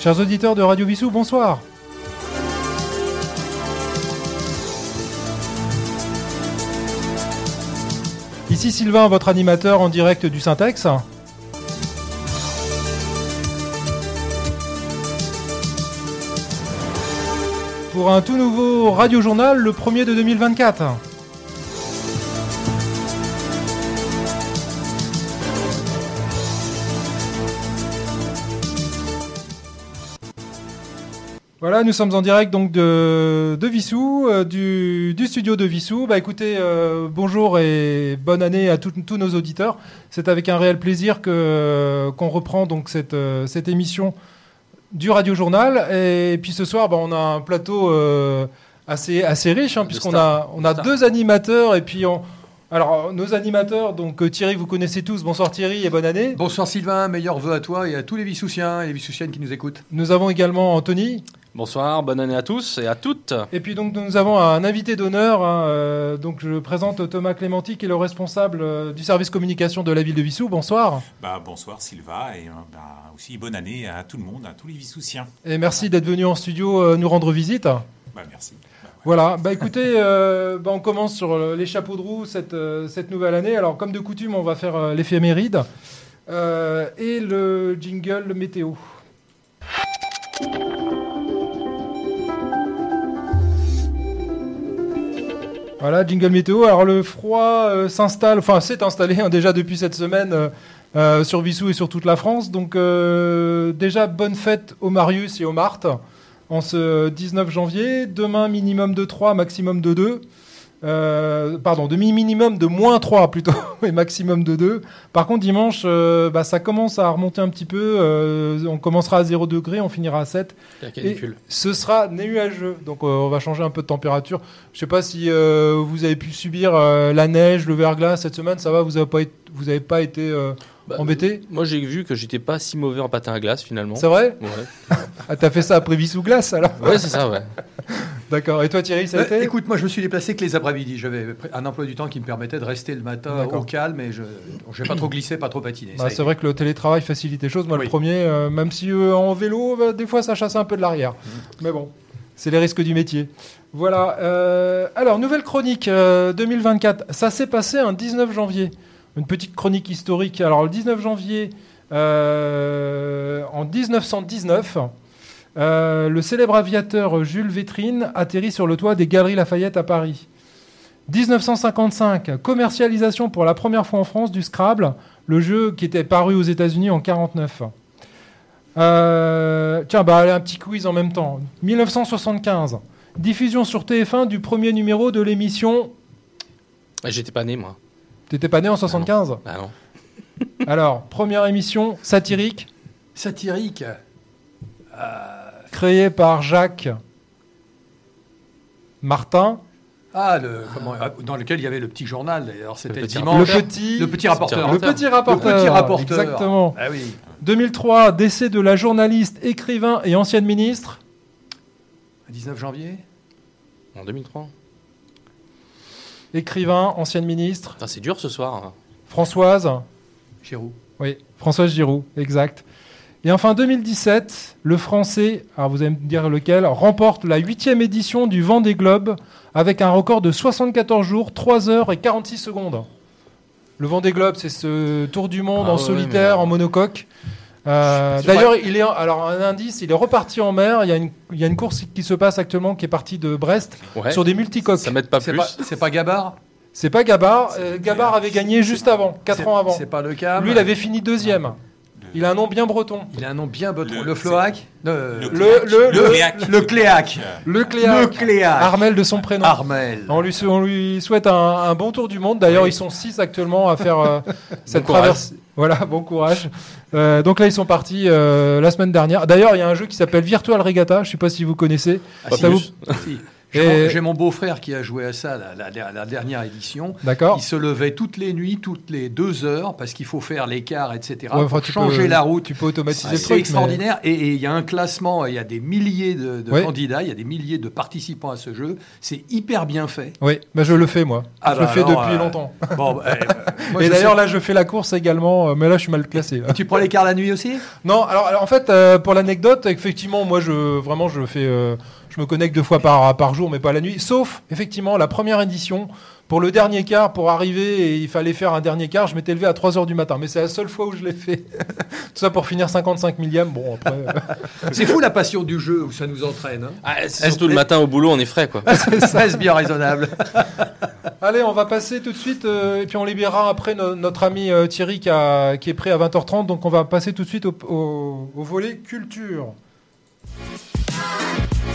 Chers auditeurs de Radio Vissou, bonsoir. Ici Sylvain, votre animateur en direct du Syntex. Pour un tout nouveau radio journal, le premier de 2024. Voilà, nous sommes en direct donc de, de Vissou, euh, du, du studio de Vissou. Bah écoutez, euh, bonjour et bonne année à tout- tous nos auditeurs. C'est avec un réel plaisir que qu'on reprend donc cette, euh, cette émission du Radio Journal. Et puis ce soir, bah, on a un plateau euh, assez, assez riche, hein, puisqu'on a, on a deux animateurs et puis on... Alors, nos animateurs, donc Thierry, vous connaissez tous. Bonsoir Thierry et bonne année. Bonsoir Sylvain, meilleurs vœux à toi et à tous les Vissoussiens et les Vissoussiennes qui nous écoutent. Nous avons également Anthony. Bonsoir, bonne année à tous et à toutes. Et puis donc nous avons un invité d'honneur. hein, euh, donc je présente Thomas Clémenti, qui est le responsable euh, du service communication de la ville de Vissou. Bonsoir. Bah, bonsoir Sylvain et euh, bah, aussi bonne année à tout le monde, à tous les Vissoussiens. Et merci d'être venu en studio euh, nous rendre visite. Bah, merci. Bah. Voilà. Bah écoutez, euh, bah, on commence sur les chapeaux de roue cette, euh, cette nouvelle année. Alors comme de coutume, on va faire euh, l'éphéméride euh, et le jingle le météo. Voilà, jingle météo. Alors le froid euh, s'installe, enfin s'est installé hein, déjà depuis cette semaine euh, euh, sur Vissou et sur toute la France. Donc déjà bonne fête aux Marius et aux Marthe en ce 19 janvier. Demain minimum de 3, maximum de 2. Euh, pardon, demi minimum de moins 3 plutôt et maximum de 2. Par contre dimanche, euh, bah, ça commence à remonter un petit peu. Euh, on commencera à 0 degré, on finira à 7. La canicule. Ce sera nuageux, donc on va changer un peu de température. Je sais pas si vous avez pu subir la neige, le verglas cette semaine. Ça va, vous avez pas, été- vous avez pas été Bah, embêté? Moi j'ai vu que j'étais pas si mauvais en patin à glace finalement. C'est vrai? Ouais, Ah, t'as fait ça après Vissou Glace alors? Ouais c'est ça, ouais. D'accord. Et toi Thierry, ça a Euh, été? écoute, moi je me suis déplacé que les après-midi. J'avais un emploi du temps qui me permettait de rester le matin au calme et je ne vais pas trop glisser, pas trop patiner. Bah, c'est vrai que le télétravail facilite les choses. Moi, le premier, euh, même si euh, en vélo, bah, des fois, ça chasse un peu de l'arrière. Mais bon, c'est les risques du métier. Voilà. euh, alors, nouvelle chronique euh, 2024. Ça s'est passé un 19 janvier. Une petite chronique historique. Alors, le 19 janvier, euh, en 1919, euh, le célèbre aviateur Jules Vétrine atterrit sur le toit des Galeries Lafayette à Paris. 1955, commercialisation pour la première fois en France du Scrabble, le jeu qui était paru aux États-Unis en 49. Euh, tiens, bah, un petit quiz en même temps. 1975, diffusion sur TF1 du premier numéro de l'émission. J'étais pas né moi. T'étais pas né en 75 Ah non. Alors, première émission satirique Satirique. créée par Jacques Martin. Ah, le, comment, ah, dans lequel il y avait le petit journal. d'ailleurs. c'était Le petit dimanche. Le petit, Le petit rapporteur. le petit rapporteur. Le petit rapporteur. Exactement. Ah oui. 2003, décès de la journaliste, écrivain et ancienne ministre. 19 janvier. En 2003. Écrivain, ancienne ministre. C'est dur ce soir. hein. Françoise. Giroud. Oui, Françoise Giroud, exact. Et enfin 2017, le Français, alors vous allez me dire lequel, remporte la huitième édition du Vendée Globe avec un record de 74 jours, 3 heures et 46 secondes. Le Vendée Globe, c'est ce tour du monde Ah en ouais, solitaire, mais- en monocoque. Euh, D'ailleurs, il est alors un indice, il est reparti en mer. Il y, a une, il y a une course qui se passe actuellement qui est partie de Brest Ouais. sur des multicoques. Ça m'aide pas C'est plus. pas, c'est pas Gabar C'est pas Gabar. euh, Gabar avait gagné juste avant, 4 C'est- ans avant. C'est pas le cas. Lui, il avait fini deuxième. Il a un nom bien breton. Il a un nom bien breton. Le- Le, Floac Le, Le- Cléac. le- le, le- Cléac. Le Cléac. Le Le Cléac. Cléac. Armel de son prénom. Armel. On lui, sou- on lui souhaite un, un bon tour du monde. D'ailleurs, Oui. ils sont six actuellement à faire euh, cette traversée. Voilà, bon courage. Euh, donc là, ils sont partis euh, la semaine dernière. D'ailleurs, il y a un jeu qui s'appelle Virtual Regatta. Je ne sais pas si vous connaissez. Ah, Ça si, vous- juste. Si. J'ai Et- mon- beau-frère qui a joué à ça la, la- la dernière édition. D'accord. Il se levait toutes les nuits, toutes les deux heures, parce qu'il faut faire l'écart, etc. Ouais, pour enfin, tu changer peux- la route. Tu peux automatiser le C'est extraordinaire. Et et il y a un classement, il y a des milliers de, candidats, il y a des milliers de participants à ce jeu. C'est hyper bien fait. Oui, bah, je le fais moi. Ah je bah le fais alors, depuis euh, longtemps. Bon, bah, euh, moi, Et je d'ailleurs sais- là, je fais la course également, euh, mais là, je suis mal classé. tu prends l'écart la nuit aussi? Non, alors, alors, en fait, euh, pour l'anecdote, effectivement, moi, je vraiment, je fais, euh, je me connecte deux fois par par jour, mais pas la nuit. Sauf, effectivement, la première édition. Pour le dernier quart, pour arriver, et il fallait faire un dernier quart, je m'étais levé à 3 heures du matin. Mais c'est la seule fois où je l'ai fait. Tout ça pour finir 55 millième. Bon, après. euh, C'est fou la passion du jeu où ça nous entraîne. hein. Ah, c'est surtout le matin au boulot, on est frais, quoi. ça reste bien raisonnable. Allez, on va passer tout de suite, euh, et puis on libérera après no- notre ami euh, Thierry qui, a- qui est prêt à 20h30. Donc on va passer tout de suite au, au- au volet culture.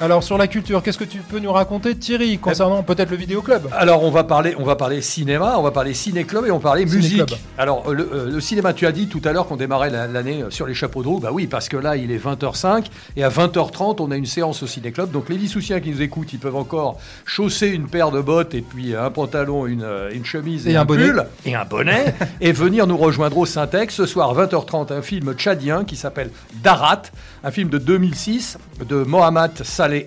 Alors sur la culture, qu'est-ce que tu peux nous raconter Thierry concernant peut-être le vidéoclub Alors on va parler, on va parler cinéma, on va parler ciné-club et on va parler musique. Alors euh, le, le cinéma, tu as dit tout à l'heure qu'on démarrait la- l'année sur les chapeaux de roue. Bah oui, parce que là il est 20h05 et à 20h30 on a une séance au ciné-club. Donc les Vissoussiens qui nous écoutent, ils peuvent encore chausser une paire de bottes et puis euh, un pantalon, une, euh, une chemise et, Et un pull et un bonnet et venir nous rejoindre au Syntex ce soir 20h30 un film tchadien qui s'appelle Darat, un film de 2006 de Mohamed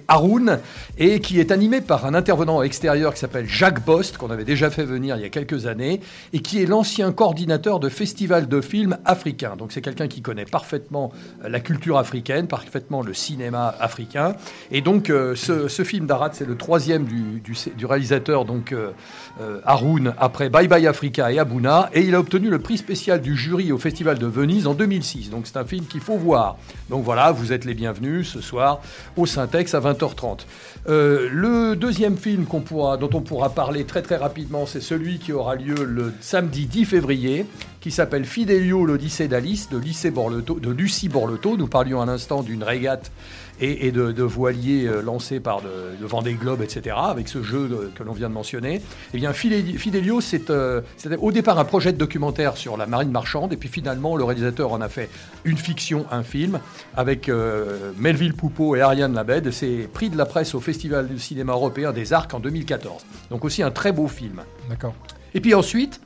Haroun et qui est animé par un intervenant extérieur qui s'appelle Jacques Bost qu'on avait déjà fait venir il y a quelques années et qui est l'ancien coordinateur de festivals de films africains. Donc c'est quelqu'un qui connaît parfaitement euh, la culture africaine, parfaitement le cinéma africain et donc euh, ce, film Darat c'est le troisième du, du, réalisateur donc euh, euh, Haroun après Bye Bye Africa et Abuna et il a obtenu le prix spécial du jury au Festival de Venise en 2006. Donc c'est un film qu'il faut voir. Donc voilà, vous êtes les bienvenus ce soir au Syntex à 20h30. Euh, le deuxième film dont on pourra parler très très rapidement, c'est celui qui aura lieu le samedi 10 février, qui s'appelle Fidelio, l'Odyssée d'Alice, de, de Lucie Borleto. Nous parlions un instant d'une régate et, et de, de voiliers euh, lancés par de Vendée Globe, etc., avec ce jeu de- que l'on vient de mentionner. Eh bien, Fideli- Fidelio, c'est euh, c'était au départ un projet de documentaire sur la marine marchande, et puis finalement, le réalisateur en a fait une fiction, un film, avec euh, Melville Poupeau et Ariane Labed. C'est prix de la presse au Festival du cinéma européen des Arcs en 2014. Donc aussi un très beau film. D'accord. Et puis ensuite,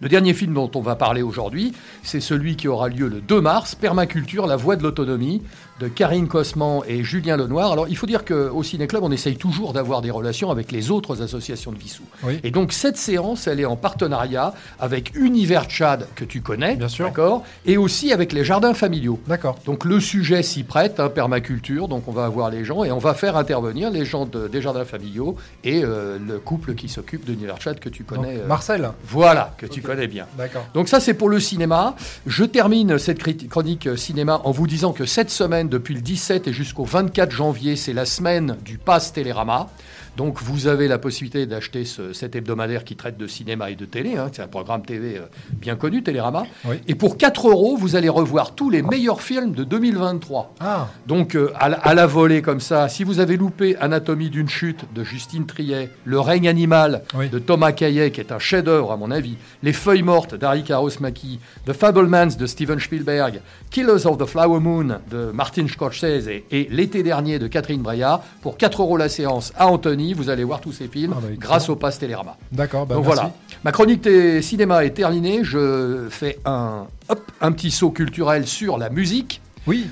le dernier film dont on va parler aujourd'hui, c'est celui qui aura lieu le 2 mars, Permaculture, la voie de l'autonomie, de Karine Cosman et Julien Lenoir. Alors il faut dire qu'au Ciné-Club, on essaye toujours d'avoir des relations avec les autres associations de Vissou. Oui. Et donc cette séance, elle est en partenariat avec Univers Tchad, que tu connais, Bien sûr. d'accord, et aussi avec les jardins familiaux. D'accord. Donc le sujet s'y prête, hein, permaculture, donc on va avoir les gens et on va faire intervenir les gens de- des jardins familiaux et euh, le couple qui s'occupe d'Univers Tchad que tu Donc, connais. euh, Marcel. voilà, que tu connais bien. D'accord. Donc ça c'est pour le cinéma. Je termine cette chronique euh, cinéma en vous disant que cette semaine, depuis le 17 et jusqu'au 24 janvier, c'est la semaine du Pass Télérama. Donc vous avez la possibilité d'acheter ce- cet hebdomadaire qui traite de cinéma et de télé. hein. C'est un programme TV euh, bien connu, Télérama. Oui. Et pour 4 euros, vous allez revoir tous les meilleurs films de 2023. Ah, Donc, euh, à, la, à la volée comme ça, si vous avez loupé Anatomie d'une chute de Justine Triet, Le règne animal Oui. de Thomas Caillet, qui est un chef-d'œuvre à mon avis, Les feuilles mortes d'Harry Karosmaki, The Fablemans de Steven Spielberg, Killers of the Flower Moon de Martin Scorsese et, et L'été dernier de Catherine Breillat, pour 4 euros la séance à Vous allez voir tous ces films Ah bah, grâce au Pass Télérama. d'accord. Bah, Donc merci. voilà, ma chronique cinéma est terminée. Je fais un, hop, un petit saut culturel sur la musique. Oui.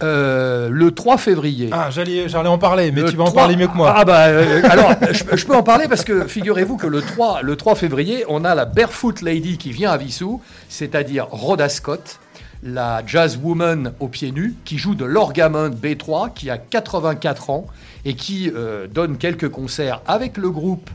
Euh, le 3 février. Ah, j'allais, j'allais en parler, mais Le tu vas en 3 parler mieux que moi. Ah bah euh, alors je, je peux en parler parce que figurez-vous que le 3 le 3 février, on a la Barefoot Lady qui vient à Vissou, c'est-à-dire Rhoda Scott, la jazz woman aux pieds nus qui joue de l'orgamon B3 qui a 84 ans et qui euh, donne quelques concerts avec le groupe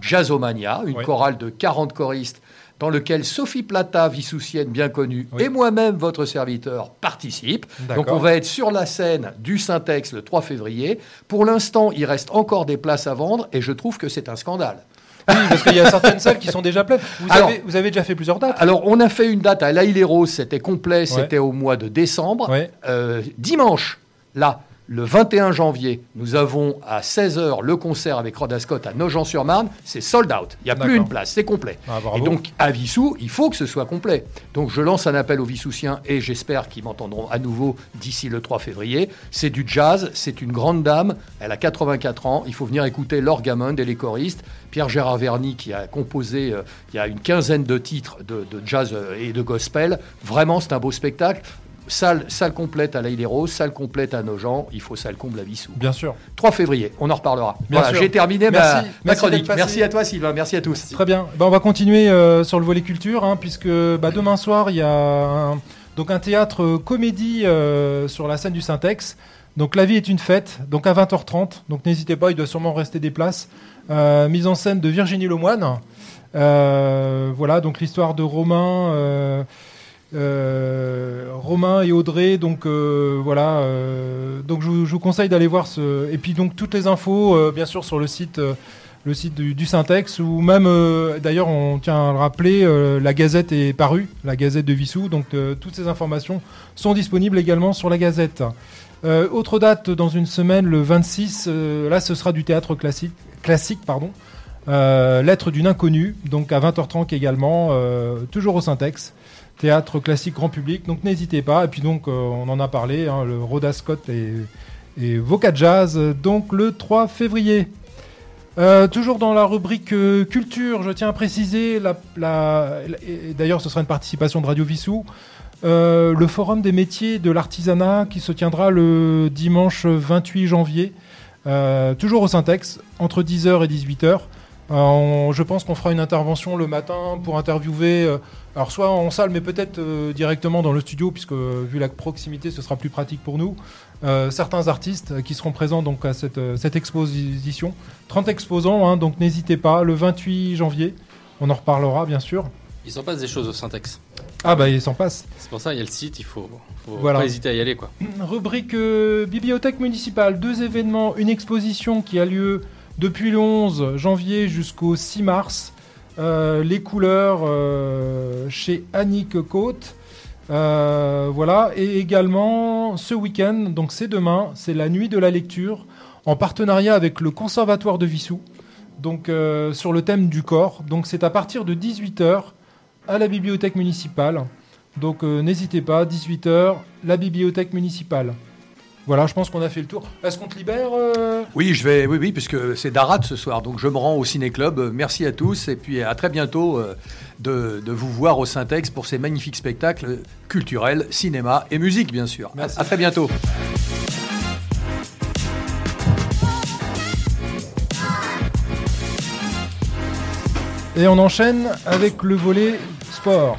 Jazzomania, une Oui. chorale de 40 choristes dans lequel Sophie Plata, vissoussienne bien connue, Oui. et moi-même, votre serviteur, participent. D'accord. Donc on va être sur la scène du Syntex le 3 février. Pour l'instant, il reste encore des places à vendre et je trouve que c'est un scandale. Oui, parce qu'il y a certaines salles qui sont déjà pleines. Vous, Alors- avez, vous avez déjà fait plusieurs dates Alors on a fait une date à Rose, c'était complet, c'était au mois de décembre. Ouais. Euh, dimanche, là, Le 21 janvier, nous avons à 16h le concert avec Rhoda Scott à Nogent-sur-Marne. C'est sold out. Il n'y a plus une place, c'est complet. Ah, et donc, à Vissou, il faut que ce soit complet. Donc, je lance un appel aux Vissoussiens et j'espère qu'ils m'entendront à nouveau d'ici le 3 février. C'est du jazz, c'est une grande dame. Elle a 84 ans. Il faut venir écouter Laure Gammond et les choristes. Pierre-Gérard Verny qui a composé euh, il y a une quinzaine de titres de, de jazz euh, et de gospel. Vraiment, c'est un beau spectacle. Salle, salle complète à l'Aïle les Roses, salle complète à Nogent, il faut salle comble à Vissou. Bien sûr. 3 février, on en reparlera. Bien voilà, sûr. j'ai terminé ma- Merci. ma, Merci chronique. Merci à toi Sylvain, merci à tous. Très bien. Ben, on va continuer euh, sur le volet culture, hein, puisque bah, demain soir, il y a un, donc un théâtre euh, comédie euh, sur la scène du Syntex. Donc La vie est une fête, donc à 20h30. Donc n'hésitez pas, il doit sûrement rester des places. Euh, mise en scène de Virginie Lemoine. Voilà, donc l'histoire de Romain. Euh, Romain et Audrey, donc euh, voilà, euh, donc je, vous- conseille d'aller voir ce. Et puis donc toutes les infos, bien sûr, sur le site, du, du Syntex, ou même, d'ailleurs, on tient à le rappeler, la Gazette est parue, la Gazette de Vissou, donc toutes ces informations sont disponibles également sur la Gazette. Autre date dans une semaine, le 26, euh, là ce sera du théâtre classique, classique pardon. Lettre d'une inconnue, donc à 20h30 également, toujours au Syntex. Théâtre classique grand public, donc n'hésitez pas. Et puis donc, euh, on en a parlé, hein, le Rhoda Scott et, et Jazz, donc le 3 février. Euh, toujours dans la rubrique euh, culture, je tiens à préciser, la, la- d'ailleurs ce sera une participation de Radio Vissou, le forum des métiers de l'artisanat qui se tiendra le dimanche 28 janvier, toujours au Syntex, entre 10h et 18h. Euh, on- je pense qu'on fera une intervention le matin pour interviewer, euh, alors soit en salle, mais peut-être euh, directement dans le studio, puisque vu la proximité, ce sera plus pratique pour nous. Euh, certains artistes qui seront présents donc à cette, cette exposition. 30 exposants, hein, donc n'hésitez pas, le 28 janvier, on en reparlera bien sûr. Il s'en passe des choses au Syntex. Ah bah il s'en passe. C'est pour ça, il y a le site, il faut, faut Voilà. pas hésiter à y aller. quoi. Rubrique euh, bibliothèque municipale, deux événements, une exposition qui a lieu depuis le 11 janvier jusqu'au 6 mars. Euh, les couleurs euh, chez Annick Côte. Euh, voilà, et également ce week-end, donc c'est demain, c'est la nuit de la lecture en partenariat avec le Conservatoire de Vissou, donc sur le thème du corps. Donc c'est à partir de 18h à la bibliothèque municipale. Donc n'hésitez pas, 18h, la bibliothèque municipale. Voilà, je pense qu'on a fait le tour. Est-ce qu'on te libère euh Oui, je vais, oui, oui, puisque c'est Darat ce soir, donc je me rends au Ciné Club. Euh, Merci à tous et puis à très bientôt euh, de, de vous voir au Syntex pour ces magnifiques spectacles culturels, cinéma et musique, bien sûr. À, Merci. à très bientôt. Et on enchaîne avec le volet sport.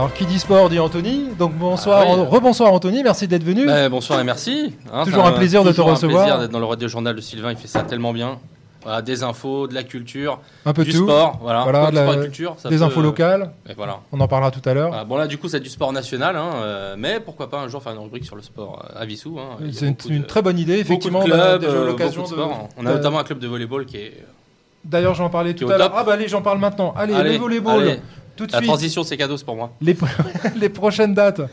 Alors qui dit sport dit Anthony. Donc bonsoir, Ah oui. rebonsoir Anthony, merci d'être venu. Bah, bonsoir et merci. Hein, Toujours un plaisir de te toujours recevoir. un plaisir d'être dans le radio journal de Sylvain, il fait ça tellement bien. Voilà, des infos, de la culture, Un peu du tout. sport, voilà, Voilà, Quoi que la- sport et culture, ça Des peut- infos locales, Et voilà. on en parlera tout à l'heure. Voilà, Bon là du coup c'est du sport national, hein, euh, mais pourquoi pas un jour faire une rubrique sur le sport euh, à Vissou. hein. C'est une, de- très bonne idée, de effectivement. a clubs, euh, l'occasion de. de. On a de- notamment un club de volleyball qui est D'ailleurs, j'en parlais tout à l'heure. Ah bah allez, j'en parle maintenant. Allez, Allez, le volleyball, allez. Tout de la suite. transition, c'est cadeau, c'est pour moi. Les, les prochaines dates. Euh,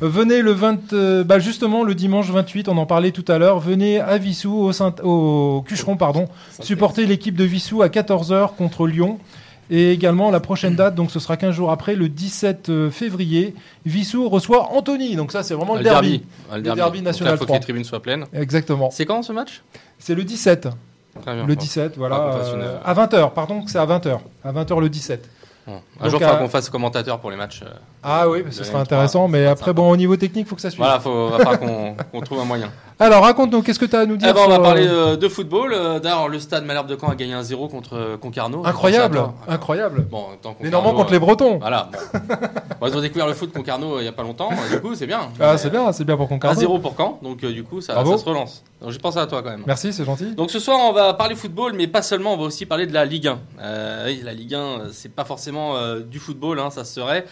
Venez le 20, euh, bah justement le dimanche 28, on en parlait tout à l'heure. Venez à Vissou, au, Saint, au Cucheron, pardon, supporter l'équipe de Vissou à 14h contre Lyon. Et également la prochaine date, donc ce sera 15 jours après, le 17 février, Vissou reçoit Anthony. Donc ça, c'est vraiment le, derby. Ah, Le Le derby derby. Donc national là, faut que 3. les tribunes soient pleines. Exactement. C'est quand ce match? C'est le 17. Très bien. Le Bon. 17, voilà. Euh, euh, à 20h, pardon, c'est à 20h. À 20h le 17. Bon. Un Donc, jour, il faudra à- qu'on fasse commentateur pour les matchs. euh, Ah oui, ce De sera M3, intéressant. Mais après, bon, au niveau technique, faut que ça suive. Voilà, falloir qu'on qu'on trouve un moyen. Alors, raconte-nous, qu'est-ce que tu as à nous dire Eh ben, on va sur, parler euh, euh, de football. Euh, D'ailleurs, le stade Malherbe de Caen a gagné 1-0 contre euh, Concarneau. Incroyable, à toi. incroyable. Bon, tant Les Normands contre les Bretons. Voilà. Bon. ils ont découvert le foot Concarneau euh, il y a pas longtemps. euh, Du coup, c'est bien. Ah, c'est bien, c'est bien pour Concarneau. 1-0 pour Caen. Donc, euh, du coup, ça, ça se relance. Donc, j'ai pensé à toi quand même. Merci, c'est gentil. Donc ce soir, on va parler football, mais pas seulement, on va aussi parler de la Ligue 1. Euh, oui, la Ligue 1, euh, c'est pas forcément euh, du football, hein, ça se serait.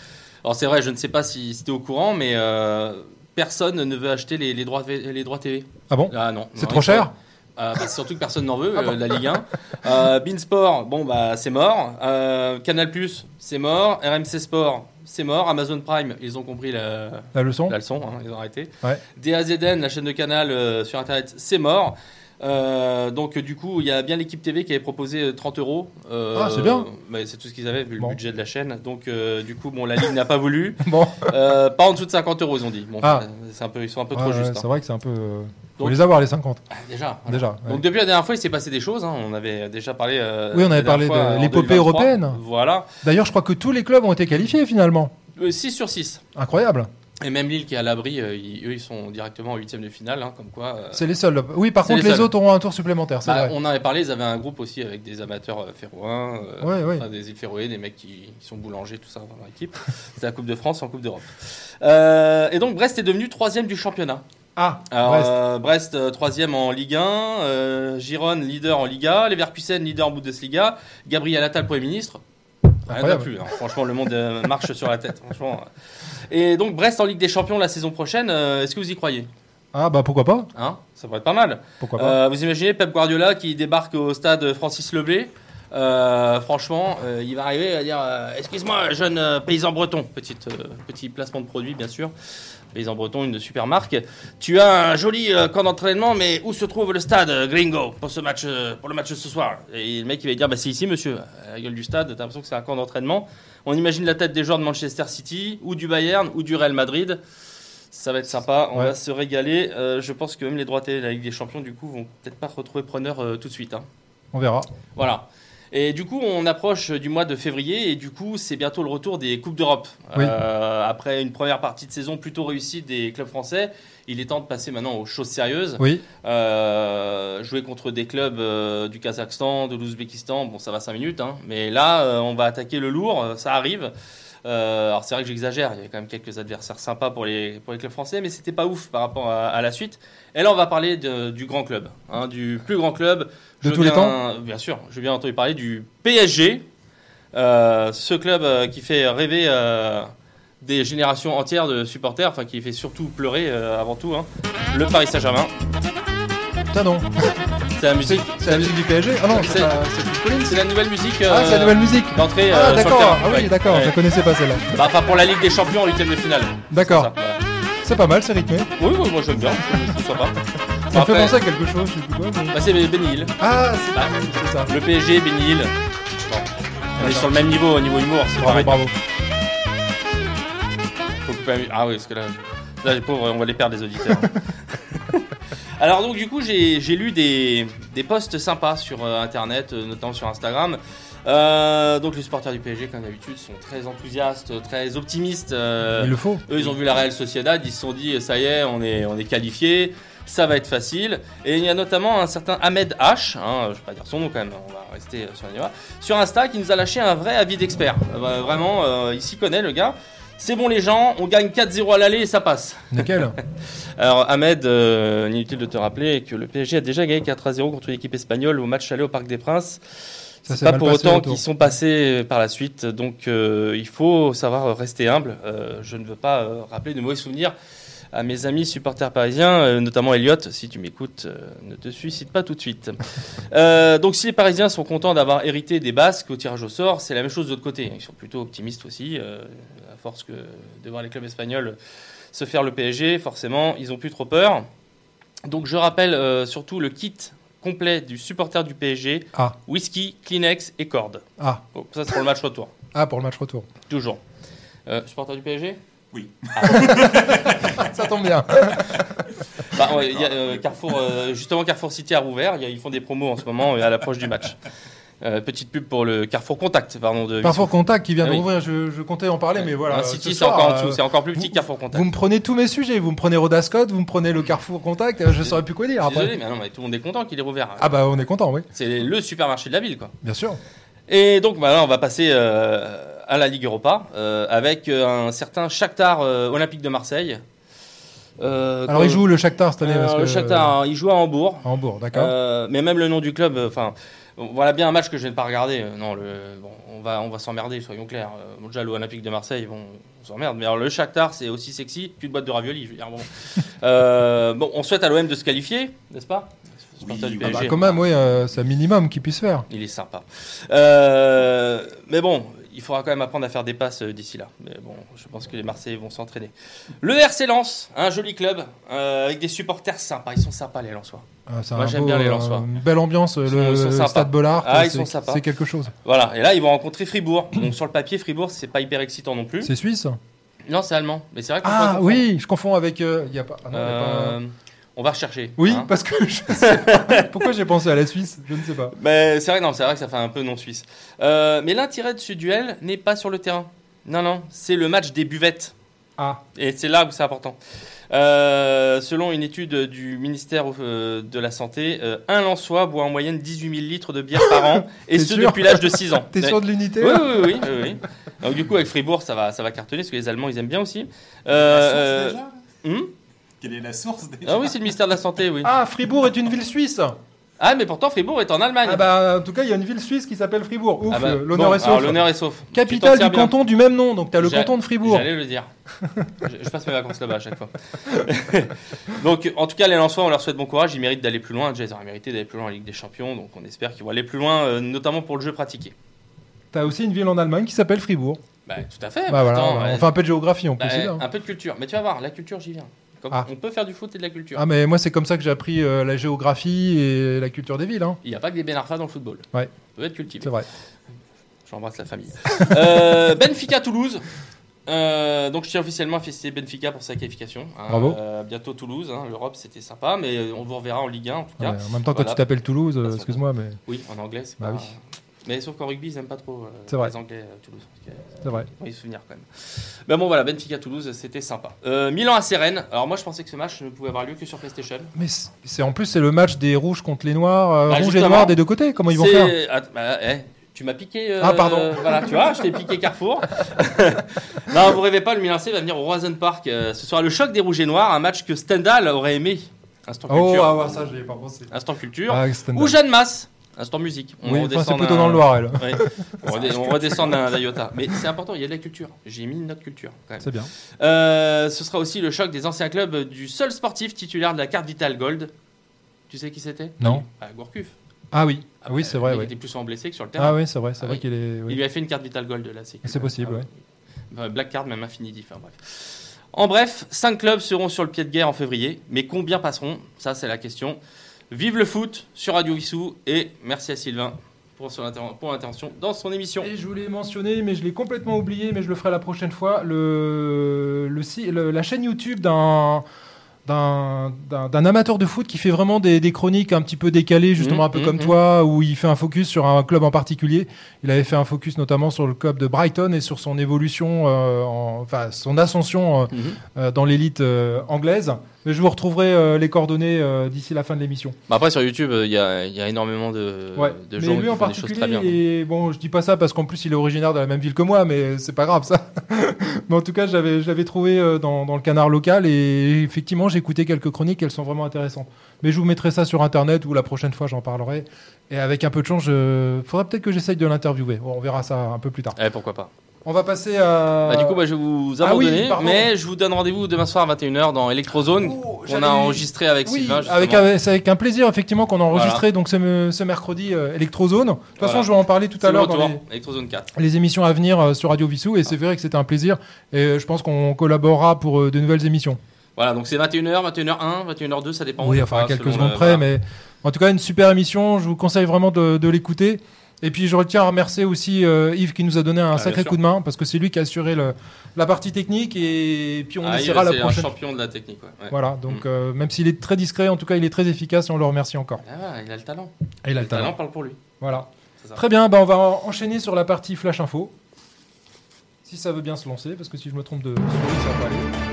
Alors c'est vrai, je ne sais pas si, es au courant, mais euh, personne ne veut acheter les, les droits, les droits TV. Ah bon Ah non. C'est trop cher Euh, bah, surtout que personne n'en veut, euh, la Ligue 1. Euh, Beansport, bon bah c'est mort. Euh, Canal c'est mort. RMC Sport, c'est mort. Amazon Prime, ils ont compris la, La leçon la leçon, hein, ils ont arrêté. Ouais. DAZN, la chaîne de Canal euh, sur Internet, c'est mort. Euh, donc du coup, il y a bien l'équipe TV qui avait proposé euh, 30 euros. Euh, Ah, c'est bien. mais c'est tout ce qu'ils avaient vu Bon. le budget de la chaîne. Donc euh, du coup, bon, la Ligue n'a pas voulu. Bon, Euh, pas en dessous de 50 euros, ils ont dit. Bon, Ah. euh, c'est un peu, ils sont un peu trop ouais, justes. c'est hein. vrai que c'est un peu. euh, Faut Donc- les avoir les 50, Ah, déjà. voilà. déjà. ouais. Donc depuis la dernière fois, il s'est passé des choses. hein. On avait déjà parlé. euh, Oui, on avait parlé de l'épopée 2023. européenne. Voilà. D'ailleurs, je crois que tous les clubs ont été qualifiés finalement. 6 sur 6. Incroyable. Et même Lille qui est à l'abri, euh, ils- eux, ils sont directement en huitième de finale. hein, comme quoi. euh, C'est les seuls. Oui, par contre, les autres auront un tour supplémentaire, c'est bah, vrai. on en avait parlé, ils avaient un groupe aussi avec des amateurs euh, féroins, euh, Ouais, ouais. enfin, des îles Féroé, des mecs qui, qui sont boulangers, tout ça dans leur équipe. C'est la Coupe de France en Coupe d'Europe. Et donc Brest est devenu troisième du championnat. Ah, Alors, Brest. troisième en Ligue 1, euh, Gironne, leader en Liga, Leverkusen, leader en Bundesliga, Gabriel Attal, Premier ministre. Rien n'a plus, hein. franchement, le monde euh, marche sur la tête. Franchement. Et donc, Brest en Ligue des Champions la saison prochaine, euh, est-ce que vous y croyez? Ah, bah pourquoi pas hein? Ça pourrait être pas mal. Pourquoi pas Euh, vous imaginez Pep Guardiola qui débarque au stade Francis Leblé euh, franchement, euh, il va arriver à dire euh, Excuse-moi, jeune paysan breton. Petite, petit placement de produit, bien sûr. Paysan breton, une super marque. Tu as un joli camp d'entraînement, mais où se trouve le stade, Gringo, pour, ce match, pour le match de ce soir? Et le mec, il va dire bah, C'est ici, monsieur. À la gueule du stade, t'as l'impression que c'est un camp d'entraînement. On imagine la tête des joueurs de Manchester City, ou du Bayern, ou du Real Madrid. Ça va être sympa, on Ouais. va se régaler. Euh, je pense que même les droits télé de la Ligue des Champions, du coup, vont peut-être pas retrouver preneur euh, tout de suite. hein. On verra. Voilà. Et du coup, on approche du mois de février et du coup, c'est bientôt le retour des Coupes d'Europe. Oui. Euh, après une première partie de saison plutôt réussie des clubs français, il est temps de passer maintenant aux choses sérieuses. Oui, Euh, jouer contre des clubs euh, du Kazakhstan, de l'Ouzbékistan, bon, ça va 5 minutes, hein. mais là, on va attaquer le lourd, ça arrive. Euh, alors c'est vrai que j'exagère, il y a quand même quelques adversaires sympas pour les, pour les clubs français, mais c'était pas ouf par rapport à, à la suite. Et là, on va parler de- du grand club, hein, du plus grand club. De tous les viens- Bien sûr, je bien entendu parler du PSG, euh, ce club euh, qui fait rêver des générations entières de supporters, enfin qui fait surtout pleurer avant tout, hein. le Paris Saint-Germain. putain non. C'est la musique. C'est la musique du PSG Ah non, C'est- c'est c'est Phil Collins. C'est la nouvelle musique. Ah, c'est la euh, nouvelle musique D'entrée euh, Ah, le d'accord. Ah oui, d'accord, je la connaissais pas celle-là. Bah, enfin, pour la Ligue des Champions en huitième de finale. D'accord, c'est pas mal, c'est rythmé. Oui, oui, moi j'aime bien. Je trouve sympa. Ça me fait penser à quelque chose, je sais plus quoi. Bah, c'est Benny Hill. Ah, c'est Bah, c'est ça. Le PSG, Benny Hill. On est sur le même niveau au niveau humour, c'est Bravo, bravo. Ah oui, parce que là, là les pauvres, on va les perdre les auditeurs. Alors donc du coup, j'ai j'ai lu des, des posts sympas sur euh, Internet, euh, notamment sur Instagram. Euh, donc les supporters du PSG, comme d'habitude, sont très enthousiastes, très optimistes. Il le faut. Eux, ils ont vu la Real Sociedad, ils se sont dit, ça y est, on est, on est qualifié, ça va être facile. Et il y a notamment un certain Ahmed H, hein, je ne vais pas dire son nom quand même, on va rester sur l'anonymat, sur Insta, qui nous a lâché un vrai avis d'expert. Vraiment, il s'y connaît, le gars. C'est bon, les gens, on gagne 4-0 à l'aller et ça passe. Nickel. Alors, Ahmed, euh, inutile de te rappeler que le PSG a déjà gagné 4-0 contre l'équipe espagnole au match aller au Parc des Princes. C'est pas pour autant qu'ils sont passés par la suite, donc euh, il faut savoir rester humble. Euh, je ne veux pas euh, rappeler de mauvais souvenirs à mes amis supporters parisiens, euh, notamment Elliot, si tu m'écoutes, euh, ne te suicide pas tout de suite. Euh, donc si les Parisiens sont contents d'avoir hérité des Basques au tirage au sort, c'est la même chose de l'autre côté. Ils sont plutôt optimistes aussi, euh, force que de voir les clubs espagnols se faire le PSG, forcément, ils ont plus trop peur. Donc je rappelle euh, surtout le kit complet du supporter du PSG, Ah, whisky, Kleenex et corde. ah, Bon, ça c'est pour le match retour, ah, pour le match retour. toujours. Euh, supporter du PSG Ça tombe bien. Bah, ouais, il y a, euh, Carrefour, euh, justement Carrefour City a rouvert, il y a- ils font des promos en ce moment euh, à l'approche du match. Euh, petite pub pour le Carrefour Contact, pardon. De Carrefour Contact qui vient Ah oui. d'ouvrir, je, je comptais en parler, mais voilà. City c'est soir, encore en euh, dessous, c'est encore plus petit que Carrefour Contact. Vous me prenez tous mes sujets, vous me prenez Roda Scott, vous me prenez le Carrefour Contact, je saurais plus quoi dire Désolé, mais non, mais tout le monde est content qu'il ait rouvert. Ah bah on est content, oui, C'est le supermarché de la ville, quoi. bien sûr. Et donc maintenant, on va passer euh, à la Ligue Europa euh, avec un certain Shakhtar Olympique de Marseille. Euh, Alors il joue le Shakhtar cette année Euh, parce le Shakhtar, il joue à Hambourg. À Hambourg, d'accord. Mais même le nom du club, enfin, Voilà bien un match que je vais ne pas regarder. Euh, Non, le, bon, on va, on va s'emmerder, soyons clairs. Euh, bon, déjà, l'Olympique de Marseille, bon, on s'emmerde. Mais alors, le Shakhtar, c'est aussi sexy qu'une boîte de raviolis. Je veux dire, bon. Euh, bon, on souhaite à l'OM de se qualifier, n'est-ce pas? Oui, Ah bah, quand même, oui, euh, c'est un minimum qu'ils puissent faire. Il est sympa. Euh, mais bon, il faudra quand même apprendre à faire des passes euh, d'ici là. Mais bon, je pense que les Marseillais vont s'entraîner. Le RC Lens, un joli club euh, avec des supporters sympas. Ils sont sympas les Lensois. Ah, Moi, j'aime bien les euh, Lensois. Une belle ambiance, Ils le sont stade Bollard. Ah, ils c'est- sont sympas. C'est quelque chose. Voilà. Et là, ils vont rencontrer Fribourg. Donc sur le papier, Fribourg, c'est pas hyper excitant non plus. C'est suisse Non, c'est allemand. Mais c'est vrai qu'on Ah oui, je confonds avec. euh, il y a pas. ah non, il y a pas- Euh, On va rechercher. Oui, hein. parce que je sais pas. Pourquoi j'ai pensé à la Suisse Je ne sais pas. Mais c'est vrai, non, c'est vrai que ça fait un peu non suisse. Euh, mais l'intérêt de ce duel n'est pas sur le terrain. Non, non, c'est le match des buvettes. Ah, Et c'est là où c'est important. Euh, selon une étude du ministère euh, de la Santé, euh, un Lensois boit en moyenne 18 000 litres de bière par an, et ce depuis l'âge de 6 ans. t'es sûr de l'unité oui, oui, oui, oui, oui. Donc du coup, avec Fribourg, ça va, ça va cartonner, parce que les Allemands, ils aiment bien aussi. Euh, déjà Quelle est la source déjà ah oui, c'est le ministère de la Santé, oui. Ah, Fribourg est une ville suisse. Ah, mais pourtant, Fribourg est en Allemagne. Ah bah, en tout cas, il y a une ville suisse qui s'appelle Fribourg. Ouf, Ah bah, euh, l'honneur bon, est alors, sauf. L'honneur est sauf. Tu Capitale du bien. canton du même nom, donc t'as le J'ai- canton de Fribourg. J'allais le dire. je, je passe mes vacances là-bas à chaque fois. donc, en tout cas, les Lensois, on leur souhaite bon courage. Ils méritent d'aller plus loin. Déjà, ils auraient mérité d'aller plus loin en Ligue des Champions. Donc, on espère qu'ils vont aller plus loin, euh, notamment pour le jeu pratiqué. T'as aussi une ville en Allemagne qui s'appelle Fribourg. Bah, tout à fait. Bah voilà, Attends, on ouais. fait un peu de géographie, on peut Bah, hein. un peu de culture. Mais tu vas voir, la culture, j'y viens. Comme- Ah. On peut faire du foot et de la culture. Ah mais moi c'est comme ça que j'ai appris euh, la géographie et la culture des villes. hein. Il n'y a pas que des Ben Arfa dans le football. Ouais. Ça peut être cultivé. C'est vrai. J'embrasse la famille. Euh, Benfica Toulouse. Euh, donc je tiens officiellement à féliciter Benfica pour sa qualification. hein. Bravo. Euh, bientôt Toulouse. hein. L'Europe c'était sympa, mais on vous reverra en Ligue 1 en tout cas. Ouais, en même temps quand Voilà. tu t'appelles Toulouse, euh, excuse-moi mais Oui, en anglais c'est Bah pas. oui. Mais sauf qu'en rugby ils aiment pas trop euh, vrai. les Anglais euh, Toulouse. Que- c'est vrai. Oui, souvenir quand même. Ben bon voilà, Benfica Toulouse c'était sympa. Euh, Milan à Sérène. Alors moi je pensais que ce match ne pouvait avoir lieu que sur PlayStation. Mais c'est en plus c'est le match des rouges contre les noirs, euh, Bah, rouges et noirs des deux côtés. Comment ils vont faire Att- bah, eh, tu m'as piqué. euh, Ah, pardon. Voilà, tu vois, je t'ai piqué Carrefour. non, vous rêvez pas, le Milan C va venir au Roison Park. euh, ce sera le choc des Rouges et Noirs, un match que Stendhal aurait aimé. Instant Oh culture. ah ouais, ça je pas pensé. Instant culture. Ah. Ou Jeanne Masse. Instant musique. On Oui, enfin, c'est redescend plutôt dans le Loir elle. Ouais. On, redé- on redescend d'un iota. Mais c'est important, il y a de la culture. J'ai mis une note culture. C'est bien. Euh, ce sera aussi le choc des anciens clubs du seul sportif titulaire de la carte Vital Gold. Tu sais qui c'était? Non. ah, Gourcuff. Ah oui, Ah, oui c'est vrai. Il ouais. était plus souvent blessé que sur le terrain. Ah oui c'est vrai, c'est Ah vrai oui. qu'il est. oui. Il lui a fait une carte Vital Gold là, c'est C'est possible, Ah, ouais. oui. Black Card, même Infinity, enfin bref. En bref, 5 clubs seront sur le pied de guerre en février, mais combien passeront? Ça, c'est la question. Vive le foot sur Radio Vissou et merci à Sylvain pour son pour l'intervention dans son émission. Et je voulais mentionner, mais je l'ai complètement oublié, mais je le ferai la prochaine fois, le, le, si- le- la chaîne YouTube d'un d'un amateur de foot qui fait vraiment des, des chroniques un petit peu décalées, justement Mhm, un peu comme mhm. toi, où il fait un focus sur un club en particulier. Il avait fait un focus notamment sur le club de Brighton et sur son évolution, euh, en- enfin son ascension euh, euh, dans l'élite euh, anglaise. Mais je vous retrouverai euh, les coordonnées euh, d'ici la fin de l'émission. Bah après, sur YouTube, il y, a, il y a énormément de, Ouais. de gens qui en font des choses très bien. particulier, et bon, je dis pas ça parce qu'en plus il est originaire de la même ville que moi, mais c'est pas grave ça. mais en tout cas, j'avais, je l'avais trouvé euh, dans, dans le canard local et effectivement, j'ai écouté quelques chroniques, elles sont vraiment intéressantes. Mais je vous mettrai ça sur internet ou la prochaine fois j'en parlerai. Et avec un peu de chance, je... faudrait peut-être que j'essaye de l'interviewer. Bon, on verra ça un peu plus tard. Eh, pourquoi pas. On va passer à. Bah, du coup, bah, je vais vous ah oui, abandonner, mais je vous donne rendez-vous demain soir à 21h dans Electrozone, Oh, qu'on a enregistré avec Oui, Sylvain. avec, c'est avec un plaisir effectivement qu'on a enregistré donc ce, ce mercredi euh, Electrozone. De toute façon, je vais en parler tout à l'heure dans les, Electrozone 4. les émissions à venir euh, sur Radio Vissou et c'est vrai que c'était un plaisir et euh, je pense qu'on collaborera pour euh, de nouvelles émissions. Voilà, donc c'est 21h, 21h1, 21h2, ça dépend. Oui, enfin à quelques secondes près, voilà. mais en tout cas une super émission. Je vous conseille vraiment de, de l'écouter. Et puis je retiens à remercier aussi euh, Yves qui nous a donné un Ah, sacré coup de main parce que c'est lui qui a assuré le- la partie technique et puis on Ah, essaiera Yves, la c'est un prochaine. champion de la technique. ouais. Ouais. Voilà, donc Mm. euh, même s'il est très discret, en tout cas il est très efficace et on le remercie encore. Ah, il a le talent. Et il a Le le talent. talent parle pour lui. Voilà. Très bien, bah on va en- enchaîner sur la partie flash info. Si ça veut bien se lancer, parce que si je me trompe de souris, ça va pas aller.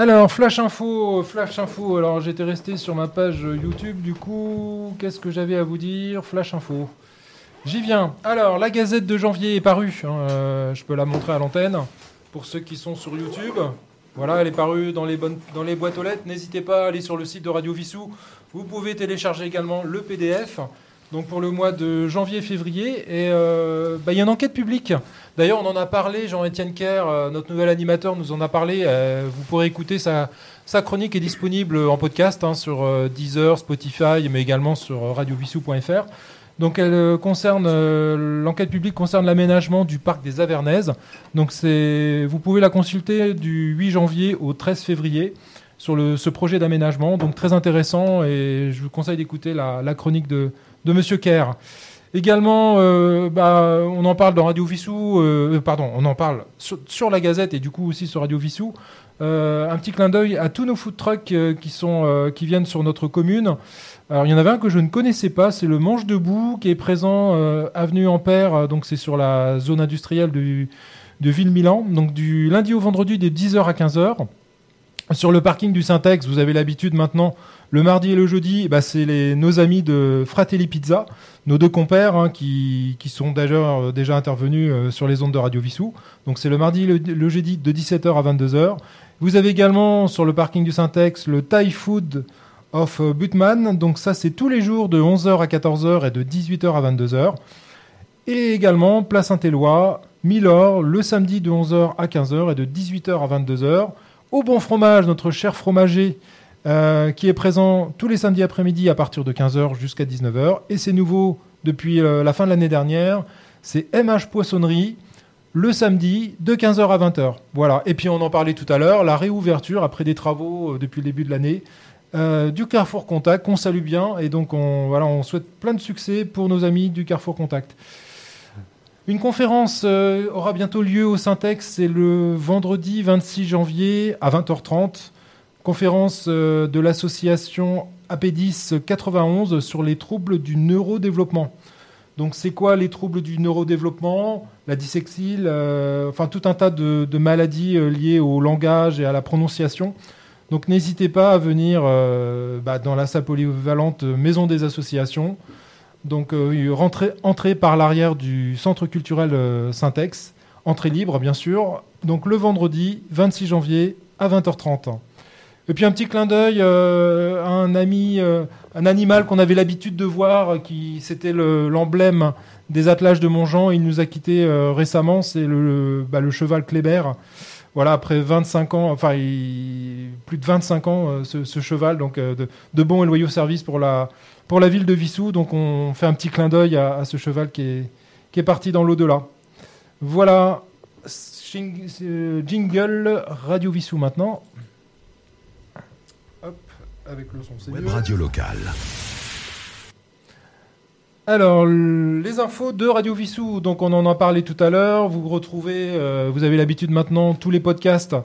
Alors, flash info, flash info. Alors, j'étais resté sur ma page YouTube, du coup, qu'est-ce que j'avais à vous dire? Flash info. J'y viens. Alors, la Gazette de janvier est parue. hein, euh, je peux la montrer à l'antenne pour ceux qui sont sur YouTube. Voilà, elle est parue dans les, bonnes, dans les boîtes aux lettres. N'hésitez pas à aller sur le site de Radio Vissou. Vous pouvez télécharger également le PDF. Donc pour le mois de janvier-février. Et euh, bah, il y a une enquête publique. D'ailleurs, on en a parlé. Jean-Étienne Kerr, euh, notre nouvel animateur, nous en a parlé. Euh, vous pourrez écouter sa, sa chronique est disponible en podcast hein, sur Deezer, Spotify, mais également sur radiovissou.fr. Donc elle concerne l'enquête publique concerne l'aménagement du parc des Avernaises. Donc c'est vous pouvez la consulter du 8 janvier au 13 février sur ce projet d'aménagement. Donc très intéressant et je vous conseille d'écouter la chronique de, de Monsieur Kerr. Également, euh, bah, on en parle dans Radio Vissou, euh, pardon, on en parle sur, la Gazette et du coup aussi sur Radio Vissou. Euh, un petit clin d'œil à tous nos food trucks euh, qui, euh, viennent sur notre commune. Alors il y en avait un que je ne connaissais pas, c'est le Manche Debout qui est présent euh, avenue Ampère, euh, donc c'est sur la zone industrielle du, de Ville-Milan, donc du lundi au vendredi de 10h à 15h. Sur le parking du Syntex, vous avez l'habitude maintenant, le mardi et le jeudi, bah, c'est nos amis de Fratelli Pizza, nos deux compères hein, qui, sont d'ailleurs euh, déjà intervenus euh, sur les ondes de Radio Vissou. Donc c'est le mardi et le, le jeudi de 17h à 22h. Vous avez également sur le parking du Syntex le Thai Food of euh, Butman. Donc ça c'est tous les jours de 11h à 14h et de 18h à 22h. Et également Place Saint-Éloi, Milor, le samedi de 11h à 15h et de 18h à 22h. Au Bon Fromage, notre cher fromager euh, qui est présent tous les samedis après-midi à partir de 15h jusqu'à 19h. Et c'est nouveau depuis euh, la fin de l'année dernière. C'est MH Poissonnerie le samedi de 15h à 20h. Voilà. Et puis on en parlait tout à l'heure, la réouverture après des travaux euh, depuis le début de l'année du Carrefour Contact qu'on salue bien et donc on, voilà, on souhaite plein de succès pour nos amis du Carrefour Contact. Une conférence euh, aura bientôt lieu au Syntex, c'est le vendredi 26 janvier à 20h30. Conférence euh, de l'association AP10 91 sur les troubles du neurodéveloppement. Donc c'est quoi les troubles du neurodéveloppement? La dyslexie, le- enfin tout un tas de, maladies euh, liées au langage et à la prononciation. Donc n'hésitez pas à venir bah, dans la salle polyvalente Maison des Associations. Donc euh, entrez par l'arrière du centre culturel euh, Syntex. Entrée libre bien sûr. Donc le vendredi 26 janvier à 20h30. Et puis un petit clin d'œil euh, à un ami, euh, un animal qu'on avait l'habitude de voir, qui c'était le- l'emblème des attelages de Montjean. Il nous a quittés euh, récemment. C'est bah, le cheval Kléber. Voilà, après 25 ans, enfin il- plus de 25 ans, euh, ce, ce cheval, donc euh, de, de bons et loyaux services pour la, pour la ville de Vissou. Donc on fait un petit clin d'œil à, à ce cheval qui est, qui est parti dans l'au-delà. Voilà, euh, jingle Radio Vissou maintenant. Hop, avec le son, c'est Web mieux. radio locale. Alors, les infos de Radio Vissou, donc on en a parlé tout à l'heure. Vous retrouvez, euh, vous avez l'habitude maintenant, tous les podcasts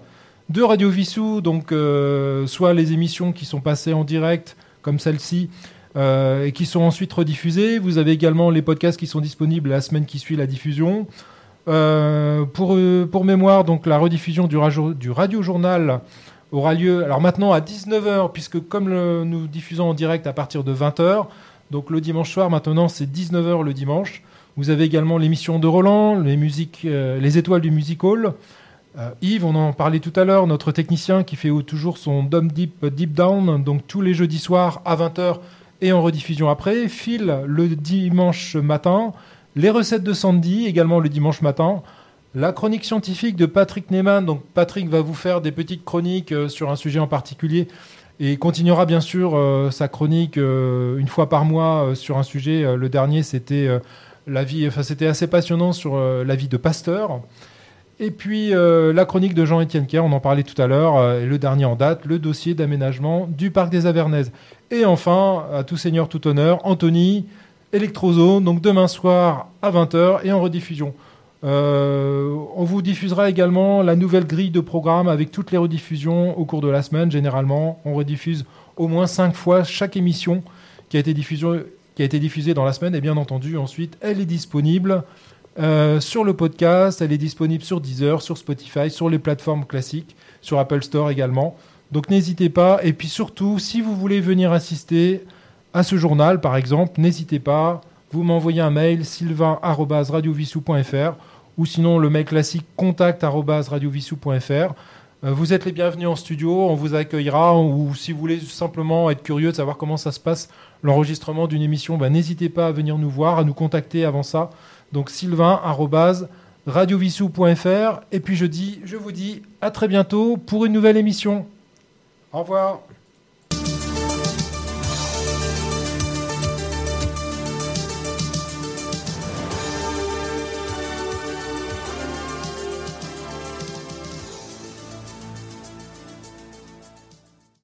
de Radio Vissou, donc euh, soit les émissions qui sont passées en direct, comme celle-ci, euh, et qui sont ensuite rediffusées. Vous avez également les podcasts qui sont disponibles la semaine qui suit la diffusion. Euh, pour, mémoire, donc la rediffusion du, radio, journal aura lieu alors maintenant à 19h, puisque comme nous diffusons en direct à partir de 20h, donc le dimanche soir, maintenant, c'est 19h le dimanche. Vous avez également l'émission de Roland, les, musiques, les étoiles du Music Hall. Euh, Yves, on en parlait tout à l'heure, notre technicien qui fait toujours son Dom Deep Deep Down, donc tous les jeudis soirs à 20h et en rediffusion après. Phil le dimanche matin. Les recettes de Sandy également le dimanche matin. La chronique scientifique de Patrick Neyman. Donc Patrick va vous faire des petites chroniques euh, sur un sujet en particulier et continuera bien sûr euh, sa chronique euh, une fois par mois euh, sur un sujet. Euh, le dernier, c'était euh, la vie, enfin c'était assez passionnant sur euh, la vie de Pasteur. Et puis euh, la chronique de Jean-Étienne Kerr, on en parlait tout à l'heure, euh, et le dernier en date, le dossier d'aménagement du parc des Avernaises. Et enfin, à tout seigneur, tout honneur, Anthony, Electrozone, donc demain soir à 20h et en rediffusion. Euh, on vous diffusera également la nouvelle grille de programme avec toutes les rediffusions au cours de la semaine. Généralement, on rediffuse au moins 5 fois chaque émission qui a été diffusée dans la semaine. Et bien entendu, ensuite, elle est disponible euh, sur le podcast, elle est disponible sur Deezer, sur Spotify, sur les plateformes classiques, sur Apple Store également. Donc n'hésitez pas. Et puis surtout, si vous voulez venir assister à ce journal, par exemple, n'hésitez pas. Vous m'envoyez un mail sylvain@radiovisu.fr ou sinon le mail classique contact@radiovisu.fr. Euh, vous êtes les bienvenus en studio, on vous accueillera, ou si vous voulez simplement être curieux de savoir comment ça se passe l'enregistrement d'une émission, ben, n'hésitez pas à venir nous voir, à nous contacter avant ça. Donc Sylvain sylvain@radiovissou.fr et puis je dis je vous dis à très bientôt pour une nouvelle émission. Au revoir.